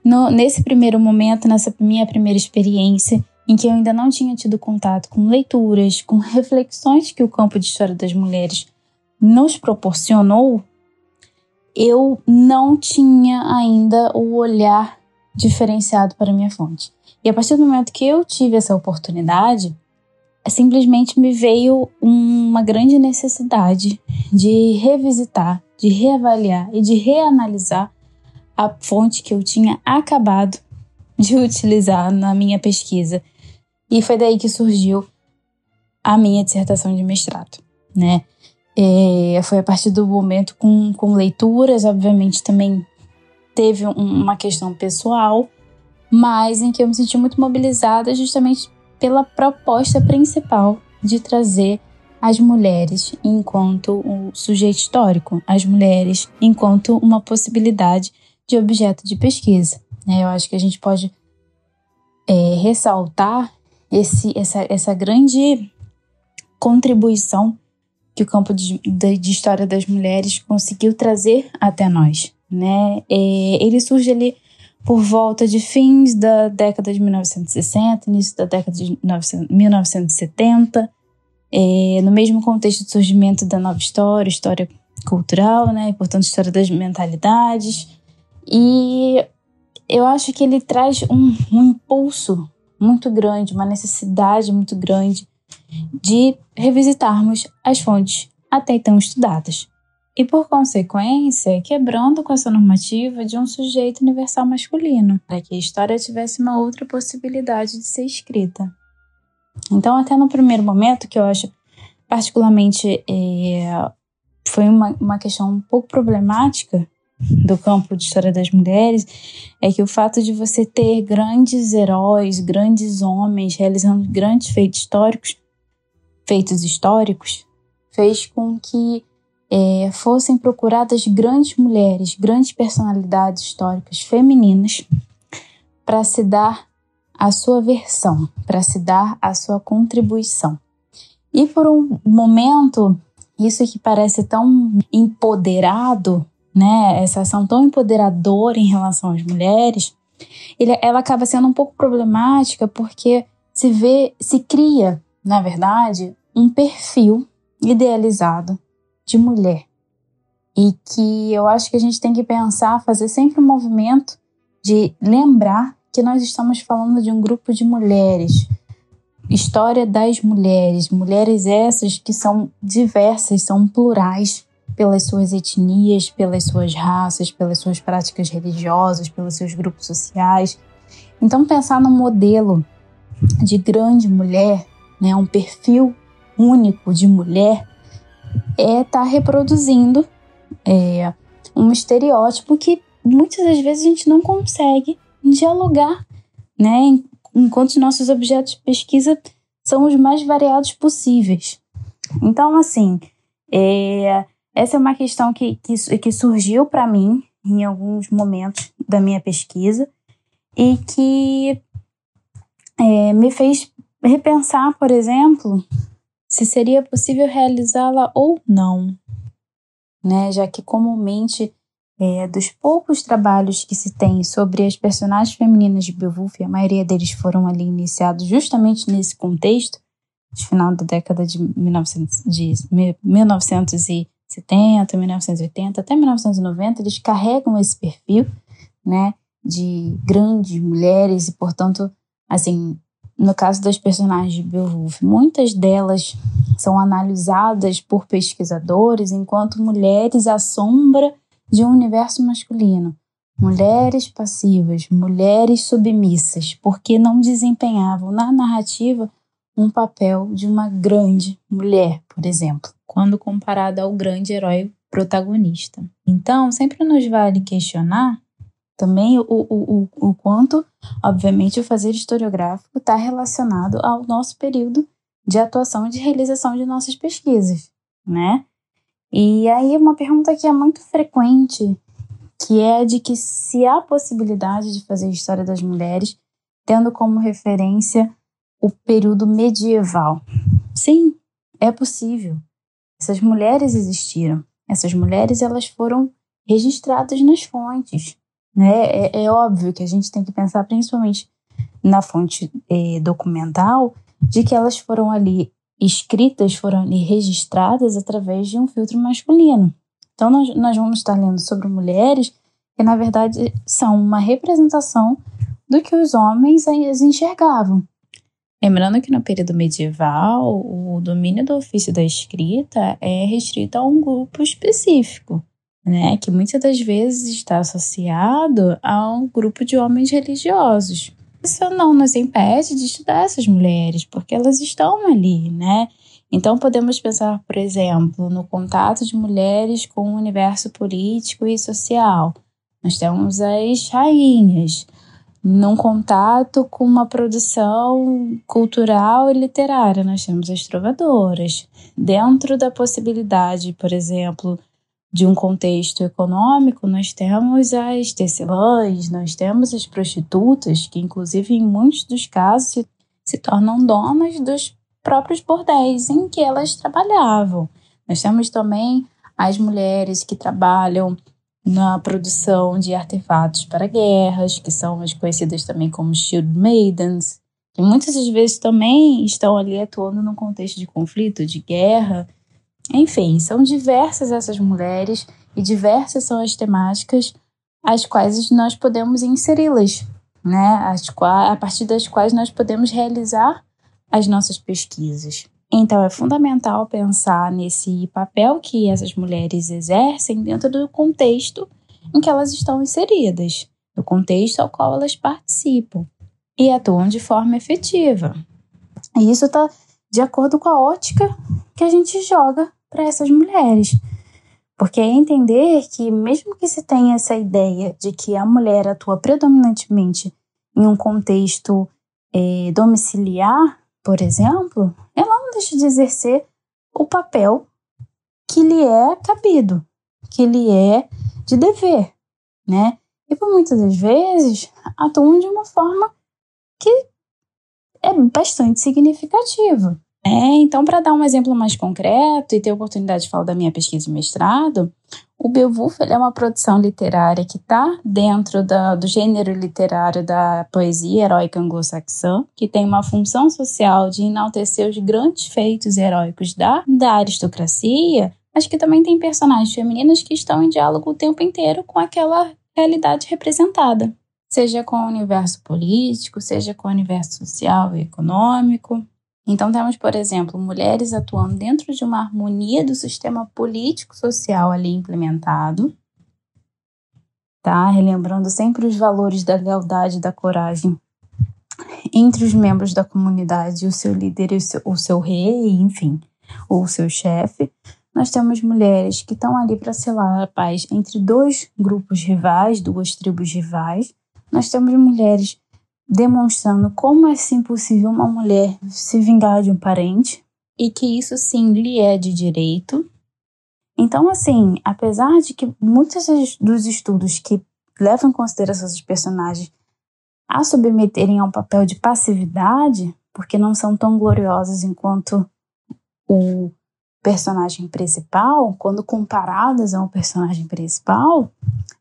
F: no, nesse primeiro momento, nessa minha primeira experiência, em que eu ainda não tinha tido contato com leituras, com reflexões que o campo de história das mulheres nos proporcionou, eu não tinha ainda o olhar diferenciado para minha fonte. E a partir do momento que eu tive essa oportunidade, simplesmente me veio uma grande necessidade de revisitar, de reavaliar e de reanalisar a fonte que eu tinha acabado de *laughs* utilizar na minha pesquisa. E foi daí que surgiu a minha dissertação de mestrado, né? É, foi a partir do momento com, com leituras, obviamente também teve um, uma questão pessoal, mas em que eu me senti muito mobilizada justamente pela proposta principal de trazer as mulheres enquanto um sujeito histórico, as mulheres enquanto uma possibilidade de objeto de pesquisa. Né? Eu acho que a gente pode é, ressaltar esse, essa, essa grande contribuição que o campo de, de, história das mulheres conseguiu trazer até nós. Né? É, ele surge ali por volta de fins da década de 1960, início da década de 1970, é, no mesmo contexto do surgimento da nova história, história cultural, né? E, portanto, história das mentalidades. E eu acho que ele traz um, um impulso muito grande, uma necessidade muito grande de revisitarmos as fontes até então estudadas. E por consequência, quebrando com essa normativa de um sujeito universal masculino, para que a história tivesse uma outra possibilidade de ser escrita. Então, até no primeiro momento, que eu acho particularmente é, foi uma, uma questão um pouco problemática do campo de história das mulheres, é que o fato de você ter grandes heróis, grandes homens realizando grandes feitos históricos, feitos históricos, fez com que é, fossem procuradas grandes mulheres, grandes personalidades históricas femininas para se dar a sua versão, para se dar a sua contribuição. E por um momento, isso que parece tão empoderado, né, essa ação tão empoderadora em relação às mulheres, ele, ela acaba sendo um pouco problemática porque se vê, se cria, na verdade, um perfil idealizado de mulher. E que eu acho que a gente tem que pensar, fazer sempre um movimento de lembrar que nós estamos falando de um grupo de mulheres. História das mulheres, mulheres essas que são diversas, são plurais pelas suas etnias, pelas suas raças, pelas suas práticas religiosas, pelos seus grupos sociais. Então pensar no modelo de grande mulher, né, um perfil único de mulher, é tá reproduzindo é, um estereótipo que muitas das vezes a gente não consegue dialogar, né? Enquanto os nossos objetos de pesquisa são os mais variados possíveis. Então, assim, é, essa é uma questão que, que, que surgiu para mim em alguns momentos da minha pesquisa e que é, me fez repensar, por exemplo, se seria possível realizá-la ou não, né? Já que comumente é, dos poucos trabalhos que se tem sobre as personagens femininas de Beowulf, a maioria deles foram ali iniciados justamente nesse contexto, de final da década de, 1900, de 1970, 1980 até 1990, eles carregam esse perfil, né, de grandes mulheres e, portanto, assim, no caso das personagens de Beowulf, muitas delas são analisadas por pesquisadores enquanto mulheres à sombra de um universo masculino. Mulheres passivas, mulheres submissas, porque não desempenhavam na narrativa um papel de uma grande mulher, por exemplo, quando comparada ao grande herói protagonista. Então, sempre nos vale questionar também o, o, o, o quanto, obviamente, o fazer historiográfico está relacionado ao nosso período de atuação e de realização de nossas pesquisas, né? E aí uma pergunta que é muito frequente, que é de que se há possibilidade de fazer história das mulheres tendo como referência o período medieval. Sim, é possível. Essas mulheres existiram. Essas mulheres elas foram registradas nas fontes. Né? É, é óbvio que a gente tem que pensar principalmente na fonte eh, documental de que elas foram ali escritas, foram ali registradas através de um filtro masculino. Então, nós, nós vamos estar lendo sobre mulheres que, na verdade, são uma representação do que os homens as enxergavam. Lembrando que no período medieval, o domínio do ofício da escrita é restrito a um grupo específico né, que muitas das vezes está associado a um grupo de homens religiosos. Isso não nos impede de estudar essas mulheres, porque elas estão ali, né? Então podemos pensar, por exemplo, no contato de mulheres com o universo político e social. Nós temos as rainhas, num contato com uma produção cultural e literária, nós temos as trovadoras. Dentro da possibilidade, por exemplo, de um contexto econômico, nós temos as tecelãs, nós temos as prostitutas, que inclusive em muitos dos casos se, se tornam donas dos próprios bordéis em que elas trabalhavam. Nós temos também as mulheres que trabalham na produção de artefatos para guerras, que são as conhecidas também como Shield Maidens, que muitas das vezes também estão ali atuando num contexto de conflito, de guerra. Enfim, são diversas essas mulheres e diversas são as temáticas às quais nós podemos inseri-las, né? As a partir das quais nós podemos realizar as nossas pesquisas. Então, é fundamental pensar nesse papel que essas mulheres exercem dentro do contexto em que elas estão inseridas, do contexto ao qual elas participam e atuam de forma efetiva. E isso está de acordo com a ótica que a gente joga para essas mulheres. Porque é entender que, mesmo que se tenha essa ideia de que a mulher atua predominantemente em um contexto é, domiciliar, por exemplo, ela não deixa de exercer o papel que lhe é cabido, que lhe é de dever, né? E por muitas das vezes atuam de uma forma que é bastante significativa. É, então, para dar um exemplo mais concreto e ter a oportunidade de falar da minha pesquisa de mestrado, o Beowulf é uma produção literária que está dentro da, do gênero literário da poesia heróica anglo-saxã, que tem uma função social de enaltecer os grandes feitos heróicos da, da aristocracia, mas que também tem personagens femininas que estão em diálogo o tempo inteiro com aquela realidade representada, seja com o universo político, seja com o universo social e econômico. Então, temos, por exemplo, mulheres atuando dentro de uma harmonia do sistema político-social ali implementado, tá? Relembrando sempre os valores da lealdade e da coragem entre os membros da comunidade, o seu líder, o seu, o seu rei, enfim, ou o seu chefe. Nós temos mulheres que estão ali para selar a paz entre dois grupos rivais, duas tribos rivais. Nós temos mulheres demonstrando como é sim possível uma mulher se vingar de um parente e que isso sim lhe é de direito. Então, assim, apesar de que muitos dos estudos que levam em consideração esses personagens a submeterem a um papel de passividade, porque não são tão gloriosos enquanto o personagem principal, quando comparadas a um personagem principal,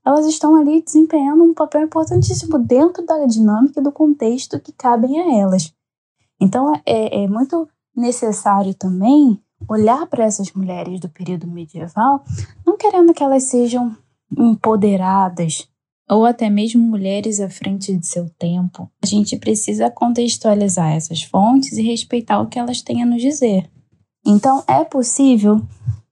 F: elas estão ali desempenhando um papel importantíssimo dentro da dinâmica e do contexto que cabem a elas. Então é, é muito necessário também olhar para essas mulheres do período medieval, não querendo que elas sejam empoderadas ou até mesmo mulheres à frente de seu tempo. A gente precisa contextualizar essas fontes e respeitar o que elas têm a nos dizer. Então, é possível,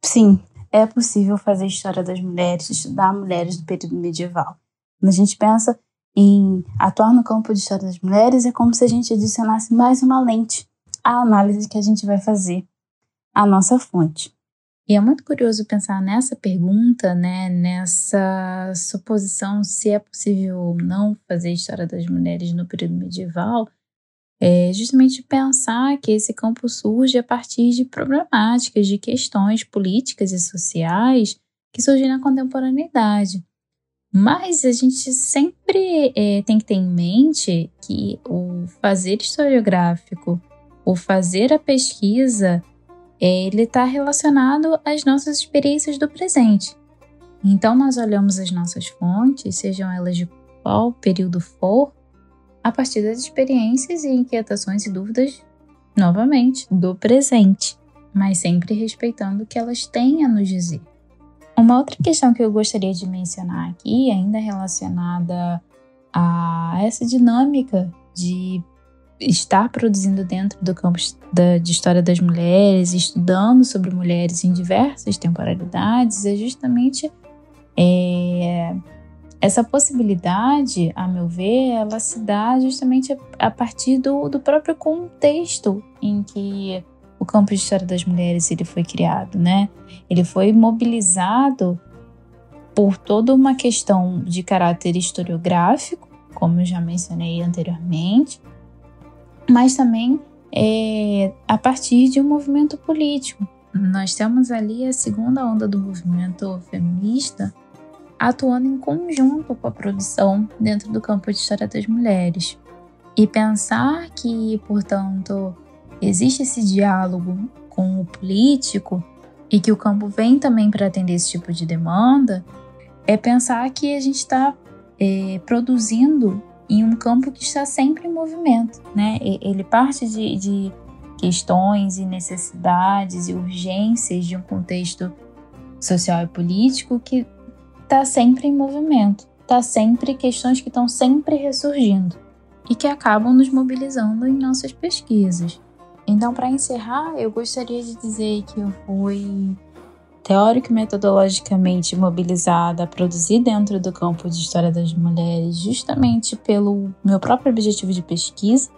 F: sim, é possível fazer história das mulheres, estudar mulheres do período medieval. Quando a gente pensa em atuar no campo de história das mulheres, é como se a gente adicionasse mais uma lente à análise que a gente vai fazer à nossa fonte. E é muito curioso pensar nessa pergunta, né, nessa suposição se é possível ou não fazer história das mulheres no período medieval, é justamente pensar que esse campo surge a partir de problemáticas, de questões políticas e sociais que surgem na contemporaneidade. Mas a gente sempre é, tem que ter em mente que o fazer historiográfico, o fazer a pesquisa, é, ele está relacionado às nossas experiências do presente. Então, nós olhamos as nossas fontes, sejam elas de qual período for, a partir das experiências e inquietações e dúvidas, novamente, do presente, mas sempre respeitando o que elas têm a nos dizer. Uma outra questão que eu gostaria de mencionar aqui, ainda relacionada a essa dinâmica de estar produzindo dentro do campo de história das mulheres, estudando sobre mulheres em diversas temporalidades, é justamente é, essa possibilidade, a meu ver, ela se dá justamente a partir do, do próprio contexto em que o campo de história das mulheres ele foi criado, né? Ele foi mobilizado por toda uma questão de caráter historiográfico, como eu já mencionei anteriormente, mas também é, a partir de um movimento político. Nós temos ali a segunda onda do movimento feminista atuando em conjunto com a produção dentro do campo de história das mulheres. E pensar que, portanto, existe esse diálogo com o político e que o campo vem também para atender esse tipo de demanda, é pensar que a gente está é, produzindo em um campo que está sempre em movimento, né? Ele parte de, de questões e necessidades e urgências de um contexto social e político que está sempre em movimento, está sempre questões que estão sempre ressurgindo e que acabam nos mobilizando em nossas pesquisas. Então, para encerrar, eu gostaria de dizer que eu fui teórico e metodologicamente mobilizada a produzir dentro do campo de História das Mulheres, justamente pelo meu próprio objetivo de pesquisa,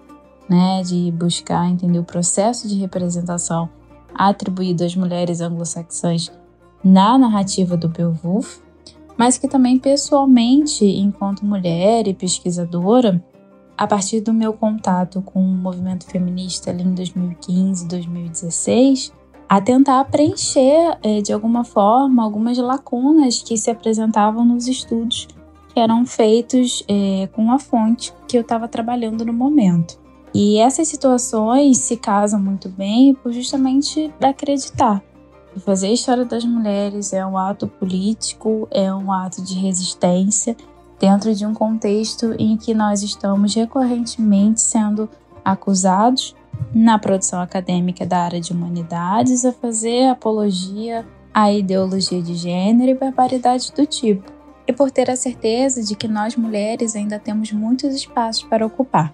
F: né, de buscar entender o processo de representação atribuído às mulheres anglo-saxãs na narrativa do Beowulf, mas que também pessoalmente, enquanto mulher e pesquisadora, a partir do meu contato com o movimento feminista ali em 2015, 2016, a tentar preencher é, de alguma forma algumas lacunas que se apresentavam nos estudos que eram feitos é, com a fonte que eu estava trabalhando no momento. E essas situações se casam muito bem por justamente acreditar fazer a história das mulheres é um ato político, é um ato de resistência dentro de um contexto em que nós estamos recorrentemente sendo acusados na produção acadêmica da área de humanidades a fazer apologia à ideologia de gênero e barbaridades do tipo, e por ter a certeza de que nós mulheres ainda temos muitos espaços para ocupar.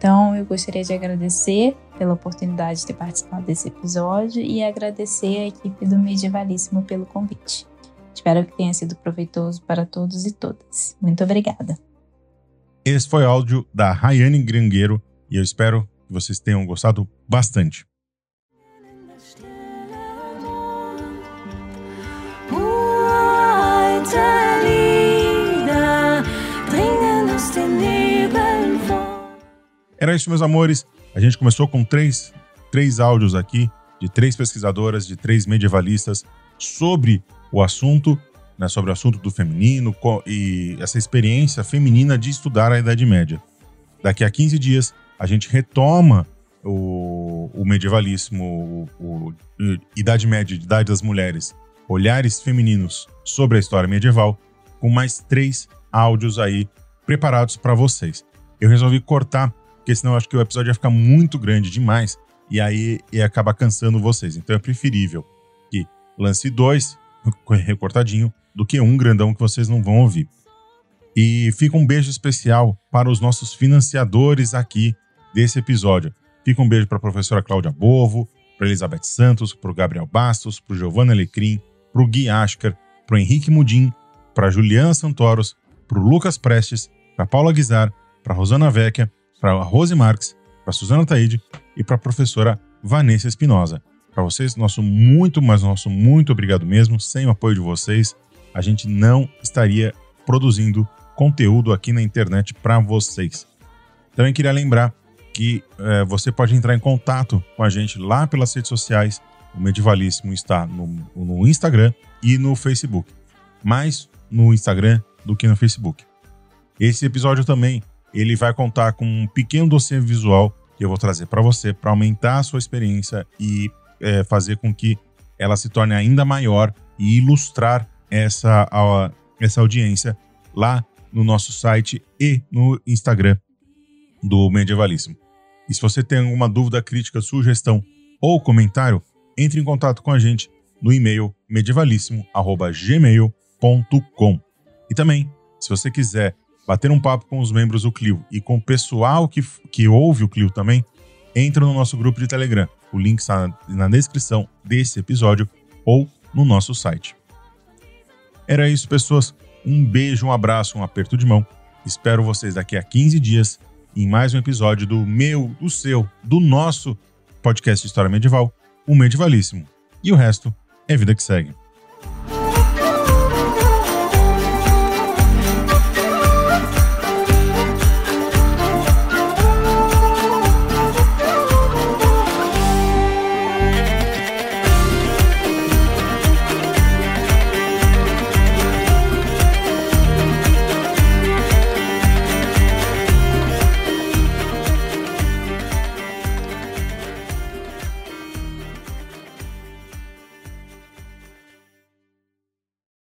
F: Então, eu gostaria de agradecer pela oportunidade de ter participado desse episódio e agradecer a equipe do Medievalíssimo pelo convite. Espero que tenha sido proveitoso para todos e todas. Muito obrigada.
C: Esse foi o áudio da Rayane Grangueiro e eu espero que vocês tenham gostado bastante. Era isso, meus amores. A gente começou com três, três áudios aqui de três pesquisadoras, de três medievalistas sobre o assunto, né, sobre o assunto do feminino e essa experiência feminina de estudar a Idade Média. Daqui a 15 dias a gente retoma o, o medievalismo, o, o, Idade Média, Idade das Mulheres, olhares femininos sobre a história medieval, com mais três áudios aí preparados para vocês. Eu resolvi cortar, porque senão acho que o episódio ia ficar muito grande demais e aí ia acabar cansando vocês. Então é preferível que lance dois *laughs* recortadinho do que um grandão que vocês não vão ouvir. E fica um beijo especial para os nossos financiadores aqui desse episódio. Fica um beijo para a professora Cláudia Bovo, para Elizabeth Santos, para o Gabriel Bastos, para o Giovanna Alecrim, para o Gui Asker, para o Henrique Mudim, para Juliana Santoros, para o Lucas Prestes, para Paula Guizar, para Rosana Vecchia, para a Rose Marques, para Suzana Taide e para a professora Vanessa Espinosa. Para vocês, nosso muito, mas nosso muito obrigado mesmo. Sem o apoio de vocês, a gente não estaria produzindo conteúdo aqui na internet para vocês. Também queria lembrar que é, você pode entrar em contato com a gente lá pelas redes sociais. O Medievalíssimo está no, no Instagram e no Facebook. Mais no Instagram do que no Facebook. Esse episódio também ele vai contar com um pequeno dossiê visual que eu vou trazer para você para aumentar a sua experiência e é, fazer com que ela se torne ainda maior e ilustrar essa, a, essa audiência lá no nosso site e no Instagram do Medievalíssimo. E se você tem alguma dúvida, crítica, sugestão ou comentário, entre em contato com a gente no e-mail medievalíssimo@gmail.com. E também, se você quiser bater um papo com os membros do Clio e com o pessoal que, que ouve o Clio também, entra no nosso grupo de Telegram. O link está na descrição desse episódio ou no nosso site. Era isso, pessoas. Um beijo, um abraço, um aperto de mão. Espero vocês daqui a 15 dias em mais um episódio do meu, do seu, do nosso podcast História Medieval, o Medievalíssimo. E o resto é vida que segue.